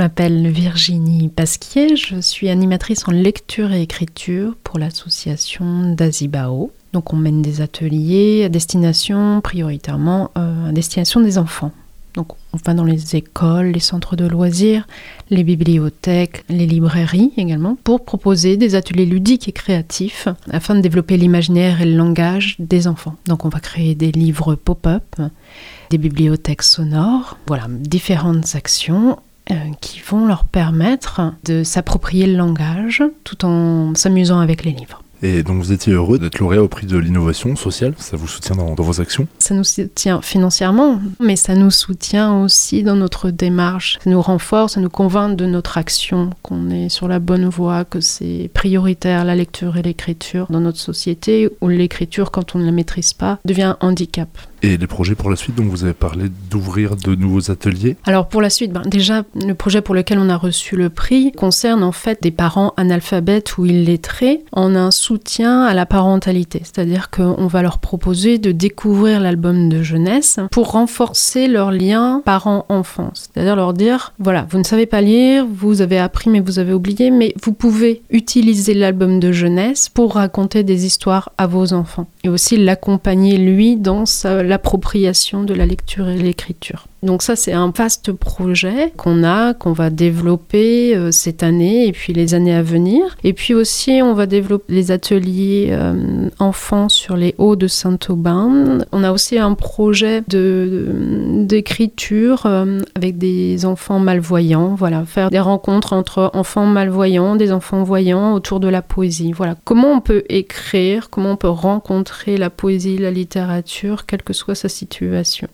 m'appelle Virginie Pasquier, je suis animatrice en lecture et écriture pour l'association d'Azibao. Donc on mène des ateliers à destination prioritairement euh, à destination des enfants. Donc on va dans les écoles, les centres de loisirs, les bibliothèques, les librairies également, pour proposer des ateliers ludiques et créatifs afin de développer l'imaginaire et le langage des enfants. Donc on va créer des livres pop-up, des bibliothèques sonores, voilà, différentes actions qui vont leur permettre de s'approprier le langage tout en s'amusant avec les livres. Et donc vous étiez heureux d'être lauréat au prix de l'innovation sociale, ça vous soutient dans, vos actions? Ça nous soutient financièrement, mais ça nous soutient aussi dans notre démarche. Ça nous renforce, ça nous convainc de notre action, qu'on est sur la bonne voie, que c'est prioritaire la lecture et l'écriture dans notre société, où l'écriture, quand on ne la maîtrise pas, devient un handicap. Et les projets pour la suite, donc vous avez parlé d'ouvrir de nouveaux ateliers Alors pour la suite, ben, déjà le projet pour lequel on a reçu le prix concerne en fait des parents analphabètes ou illettrés en un soutien à la parentalité. C'est-à-dire qu'on va leur proposer de découvrir l'album de jeunesse pour renforcer leur lien parent-enfant. C'est-à-dire leur dire, voilà, vous ne savez pas lire, vous avez appris mais vous avez oublié, mais vous pouvez utiliser l'album de jeunesse pour raconter des histoires à vos enfants. Et aussi l'accompagner lui dans sa l'appropriation de la lecture et l'écriture. Donc ça, c'est un vaste projet qu'on a, qu'on va développer euh, cette année et puis les années à venir. Et puis aussi, on va développer les ateliers euh, enfants sur les hauts de Saint-Aubin. On a aussi un projet de, d'écriture euh, avec des enfants malvoyants. Voilà, faire des rencontres entre enfants malvoyants, des enfants voyants autour de la poésie. Voilà, comment on peut écrire, comment on peut rencontrer la poésie, la littérature, quelle que soit sa situation.